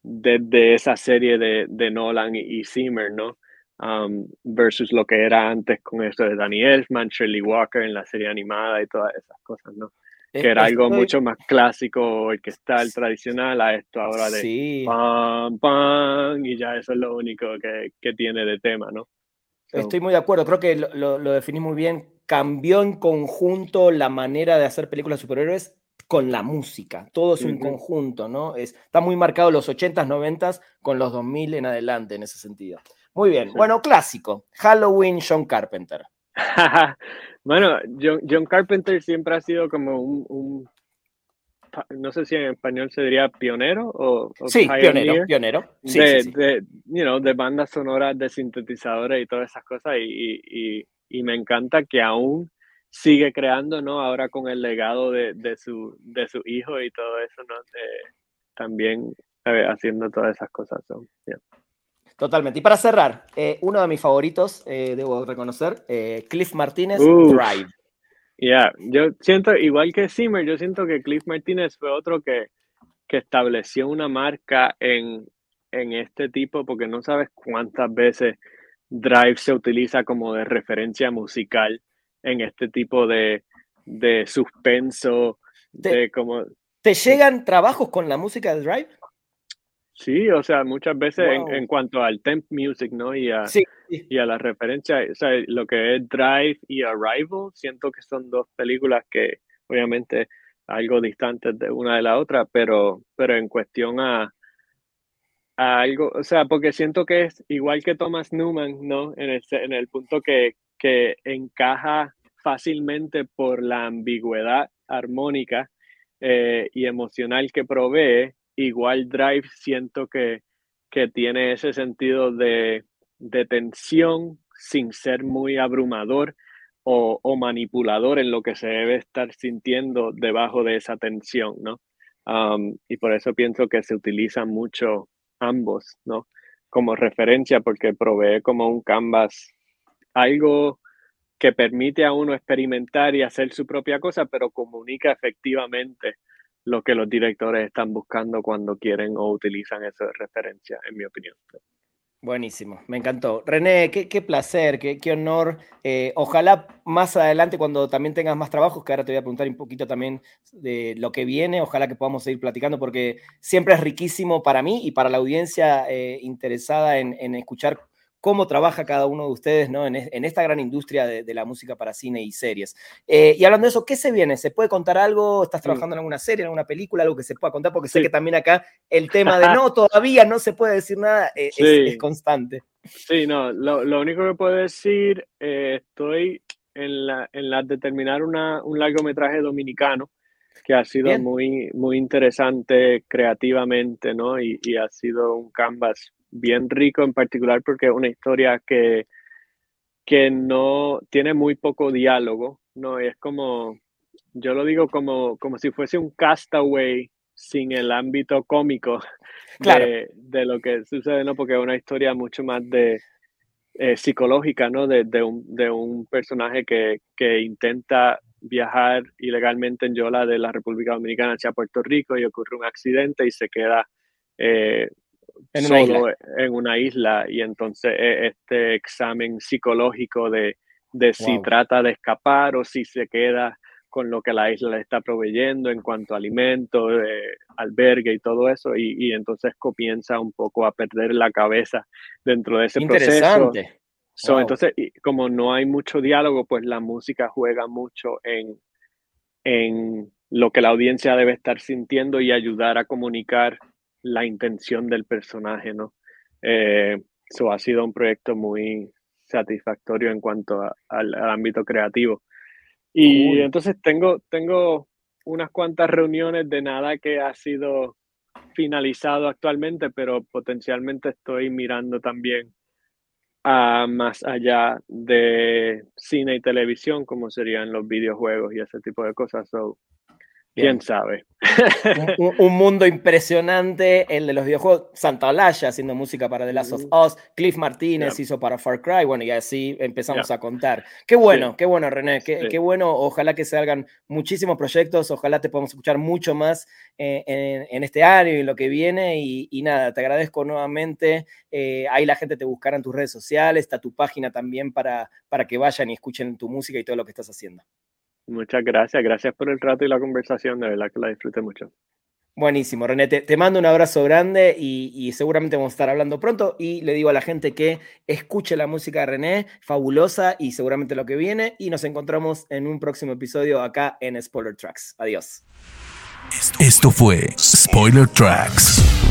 desde esa serie de, de Nolan y Zimmer, ¿no? Um, versus lo que era antes con eso de Danny Elfman, Shirley Walker en la serie animada y todas esas cosas, ¿no? Que era algo mucho más clásico, el que está el tradicional, a esto ahora de sí. pam, pam, y ya eso es lo único que, que tiene de tema, ¿no? Estoy muy de acuerdo, creo que lo, lo, definí muy bien. Cambió en conjunto la manera de hacer películas de superhéroes con la música. Todo es un conjunto, ¿no? Es, está muy marcado los 80s, 90s con los 2000 en adelante en ese sentido. Muy bien. Bueno, clásico. Halloween, John Carpenter. bueno, John, Carpenter siempre ha sido como un, no sé si en español se diría pionero o, sí, pionero, pionero. Sí, de, de, you know, de bandas sonoras, de sintetizadores y todas esas cosas y, me encanta que aún sigue creando, ¿no? Ahora con el legado de, su, de su hijo y todo eso, ¿no? también haciendo todas esas cosas. son Totalmente. Y para cerrar, eh, uno de mis favoritos, eh, debo reconocer, eh, Cliff Martínez, Drive. Ya, yo siento, igual que Zimmer, yo siento que Cliff Martínez fue otro que, que estableció una marca en, en este tipo, porque no sabes cuántas veces Drive se utiliza como de referencia musical en este tipo de, de suspenso, de como... ¿Te llegan trabajos con la música de Drive? Sí, o sea, muchas veces en, cuanto al temp music, ¿no? Y a, y a la referencia, o sea, lo que es Drive y Arrival, siento que son dos películas que obviamente algo distantes de una de la otra, pero, pero en cuestión a, algo, o sea, porque siento que es igual que Thomas Newman, ¿no? En el, en el punto que, que encaja fácilmente por la ambigüedad armónica eh, y emocional que provee igual Drive siento que, que tiene ese sentido de, de, tensión sin ser muy abrumador o, o, manipulador en lo que se debe estar sintiendo debajo de esa tensión, ¿no? Um, y por eso pienso que se utilizan mucho ambos, ¿no? Como referencia porque provee como un canvas, algo que permite a uno experimentar y hacer su propia cosa, pero comunica efectivamente lo que los directores están buscando cuando quieren o utilizan eso de referencia, en mi opinión. Buenísimo, me encantó. René, qué, placer, qué, honor. Eh, ojalá más adelante, cuando también tengas más trabajos, que ahora te voy a preguntar un poquito también de lo que viene, ojalá que podamos seguir platicando, porque siempre es riquísimo para mí y para la audiencia eh, interesada en, escuchar cómo trabaja cada uno de ustedes ¿no? en, esta gran industria de, la música para cine y series. Eh, y hablando de eso, ¿qué se viene? ¿Se puede contar algo? ¿Estás trabajando en alguna serie, en alguna película, algo que se pueda contar? Porque sé que también acá el tema de no, todavía no se puede decir nada eh, es, constante. Sí, no, lo, único que puedo decir, eh, estoy en la, en la de terminar un largometraje dominicano que ha sido muy, muy interesante creativamente, ¿no? Y, y, ha sido un canvas bien rico en particular porque es una historia que, que no tiene muy poco diálogo, ¿no? Es como, yo lo digo como, como si fuese un castaway sin el ámbito cómico de, de, lo que sucede, ¿no? Porque es una historia mucho más de eh, psicológica, ¿no? De, de, un, de un personaje que, que, intenta viajar ilegalmente en Yola de la República Dominicana hacia Puerto Rico y ocurre un accidente y se queda eh, en una solo isla. en una isla y entonces e, este examen psicológico de, de si trata de escapar o si se queda con lo que la isla le está proveyendo en cuanto a alimentos, albergue y todo eso, y, y, entonces comienza un poco a perder la cabeza dentro de ese proceso. So, Entonces, como no hay mucho diálogo, pues la música juega mucho en, en lo que la audiencia debe estar sintiendo y ayudar a comunicar la intención del personaje, ¿no? Eso eh, ha sido un proyecto muy satisfactorio en cuanto al, ámbito creativo. Y entonces tengo, tengo unas cuantas reuniones de nada que ha sido finalizado actualmente, pero potencialmente estoy mirando también a más allá de cine y televisión, como serían los videojuegos y ese tipo de cosas. ¿Quién sabe? un, mundo impresionante, el de los videojuegos. Santa Olaya haciendo música para The Last of Us. Cliff Martínez hizo para Far Cry. Bueno, y así empezamos a contar. Qué bueno, qué bueno, René. Qué, bueno. Ojalá que se hagan muchísimos proyectos. Ojalá te podamos escuchar mucho más eh, en, este año y en lo que viene. Y, nada, te agradezco nuevamente. Eh, ahí la gente te buscará en tus redes sociales. Está tu página también para, para que vayan y escuchen tu música y todo lo que estás haciendo. Muchas gracias, gracias por el rato y la conversación, de verdad que la disfruté mucho. Buenísimo, René, te, mando un abrazo grande y, seguramente vamos a estar hablando pronto y le digo a la gente que escuche la música de René, fabulosa y seguramente lo que viene y nos encontramos en un próximo episodio acá en Spoiler Tracks. Adiós. Esto fue Spoiler Tracks.